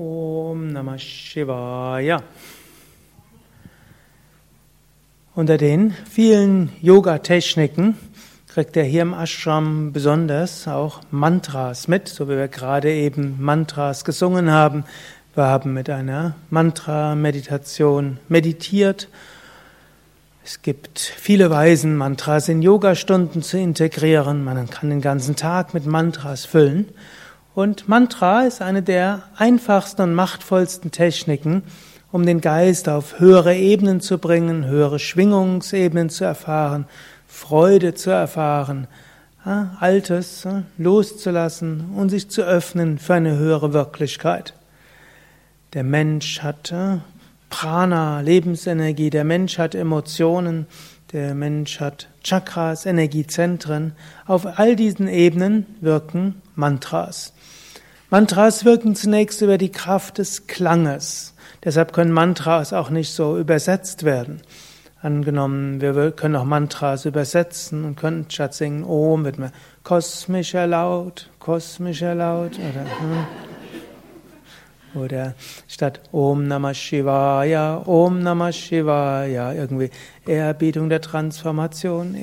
Om Namah Shivaya. Unter den vielen Yoga-Techniken kriegt er hier im Ashram besonders auch Mantras mit, so wie wir gerade eben Mantras gesungen haben. Wir haben mit einer Mantra-Meditation meditiert. Es gibt viele Weisen, Mantras in Yogastunden zu integrieren. Man kann den ganzen Tag mit Mantras füllen. Und Mantra ist eine der einfachsten und machtvollsten Techniken, um den Geist auf höhere Ebenen zu bringen, höhere Schwingungsebenen zu erfahren, Freude zu erfahren, Altes loszulassen und sich zu öffnen für eine höhere Wirklichkeit. Der Mensch hat Prana, Lebensenergie, der Mensch hat Emotionen, der Mensch hat Chakras, Energiezentren. Auf all diesen Ebenen wirken Mantras. Mantras wirken zunächst über die Kraft des Klanges. Deshalb können Mantras auch nicht so übersetzt werden. Angenommen, wir können auch Mantras übersetzen und können statt singen Om wird man kosmischer Laut, kosmischer Laut oder hm. Oder statt Om Namah Shivaya, Om Namah Shivaya, irgendwie Ehrerbietung der Transformation.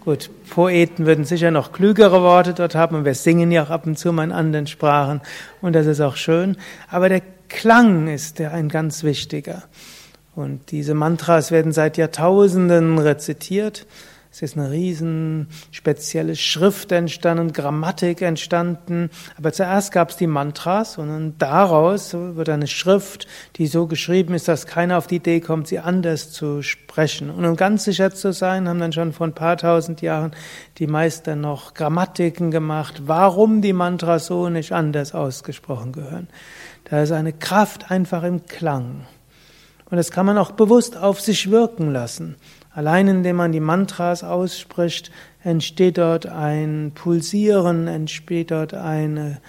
Gut, Poeten würden sicher noch klügere Worte dort haben und wir singen ja auch ab und zu mal in anderen Sprachen und das ist auch schön. Aber der Klang ist der ein ganz wichtiger. Und diese Mantras werden seit Jahrtausenden rezitiert. Es ist eine riesen spezielle Schrift entstanden, Grammatik entstanden. Aber zuerst gab es die Mantras und daraus wird eine Schrift, die so geschrieben ist, dass keiner auf die Idee kommt, sie anders zu sprechen. Und um ganz sicher zu sein, haben dann schon vor ein paar tausend Jahren die Meister noch Grammatiken gemacht, warum die Mantras so nicht anders ausgesprochen gehören. Da ist eine Kraft einfach im Klang. Und das kann man auch bewusst auf sich wirken lassen. Allein indem man die Mantras ausspricht, entsteht dort ein Pulsieren, entsteht dort eine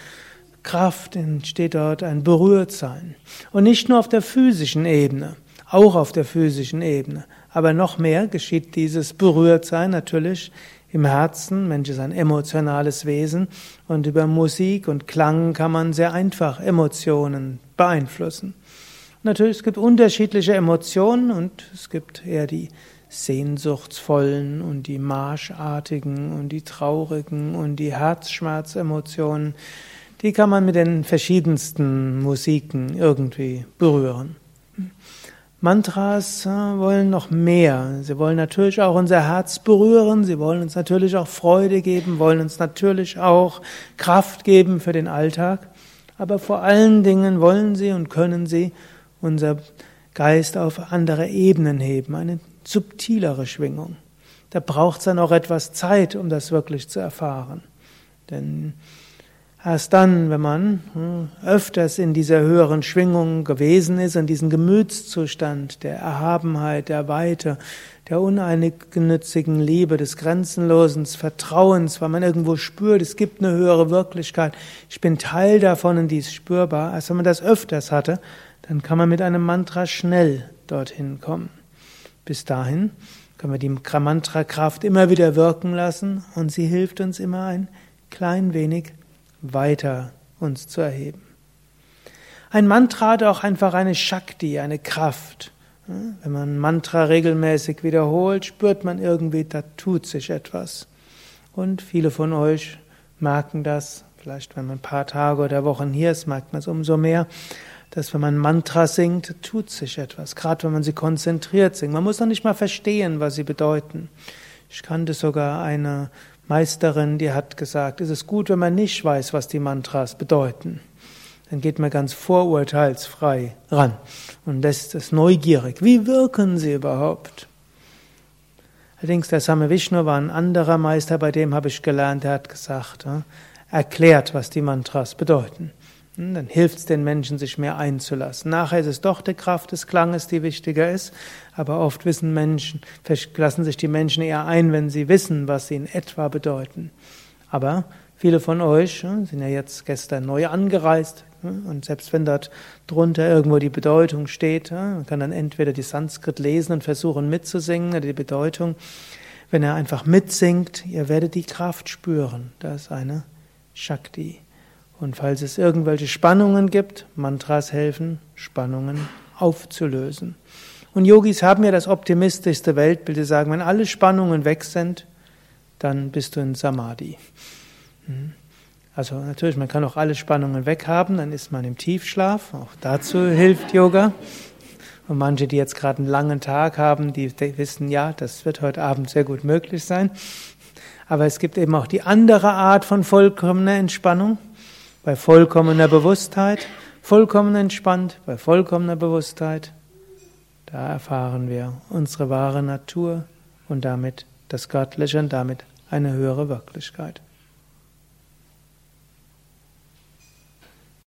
Kraft, entsteht dort ein Berührtsein. Und nicht nur auf der physischen Ebene, auch auf der physischen Ebene. Aber noch mehr geschieht dieses Berührtsein natürlich im Herzen. Mensch ist ein emotionales Wesen und über Musik und Klang kann man sehr einfach Emotionen beeinflussen. Natürlich, es gibt unterschiedliche Emotionen und es gibt eher die sehnsuchtsvollen und die marschartigen und die traurigen und die Herzschmerzemotionen, die kann man mit den verschiedensten Musiken irgendwie berühren. Mantras äh, wollen noch mehr. Sie wollen natürlich auch unser Herz berühren, sie wollen uns natürlich auch Freude geben, wollen uns natürlich auch Kraft geben für den Alltag, aber vor allen Dingen wollen sie und können sie unser Geist auf andere Ebenen heben, eine subtilere Schwingung. Da braucht es dann auch etwas Zeit, um das wirklich zu erfahren. Denn erst dann, wenn man hm, öfters in dieser höheren Schwingung gewesen ist, in diesem Gemütszustand der Erhabenheit, der Weite, der uneigennützigen Liebe, des grenzenlosen Vertrauens, weil man irgendwo spürt, es gibt eine höhere Wirklichkeit, ich bin Teil davon und die ist spürbar. Erst wenn man das öfters hatte, dann kann man mit einem Mantra schnell dorthin kommen. Bis dahin können wir die Mantra-Kraft immer wieder wirken lassen und sie hilft uns immer ein klein wenig weiter uns zu erheben. Ein Mantra hat auch einfach eine Shakti, eine Kraft. Wenn man ein Mantra regelmäßig wiederholt, spürt man irgendwie, da tut sich etwas. Und viele von euch merken das, vielleicht wenn man ein paar Tage oder Wochen hier ist, merkt man es umso mehr, dass wenn man Mantra singt, tut sich etwas, gerade wenn man sie konzentriert singt. Man muss noch nicht mal verstehen, was sie bedeuten. Ich kannte sogar eine Meisterin, die hat gesagt, es ist gut, wenn man nicht weiß, was die Mantras bedeuten. Dann geht man ganz vorurteilsfrei ran und lässt es neugierig. Wie wirken sie überhaupt? Allerdings, der Same Vishnu war ein anderer Meister, bei dem habe ich gelernt, der hat gesagt, erklärt, was die Mantras bedeuten. Hm, dann hilft es den Menschen, sich mehr einzulassen. Nachher ist es doch die Kraft des Klanges, die wichtiger ist. Aber oft wissen Menschen, lassen sich die Menschen eher ein, wenn sie wissen, was sie in etwa bedeuten. Aber viele von euch hm, sind ja jetzt gestern neu angereist. Hm, und selbst wenn dort drunter irgendwo die Bedeutung steht, man kann dann entweder die Sanskrit lesen und versuchen mitzusingen oder die Bedeutung. Wenn er einfach mitsingt, ihr werdet die Kraft spüren. Da ist eine Shakti. Und falls es irgendwelche Spannungen gibt, Mantras helfen, Spannungen aufzulösen. Und Yogis haben ja das optimistischste Weltbild. Sie sagen, wenn alle Spannungen weg sind, dann bist du in Samadhi. Hm. Also natürlich, man kann auch alle Spannungen weghaben, dann ist man im Tiefschlaf. Auch dazu hilft Yoga. Und manche, die jetzt gerade einen langen Tag haben, die wissen, ja, das wird heute Abend sehr gut möglich sein. Aber es gibt eben auch die andere Art von vollkommener Entspannung, bei vollkommener Bewusstheit, vollkommen entspannt, bei vollkommener Bewusstheit. Da erfahren wir unsere wahre Natur und damit das Göttliche und damit eine höhere Wirklichkeit.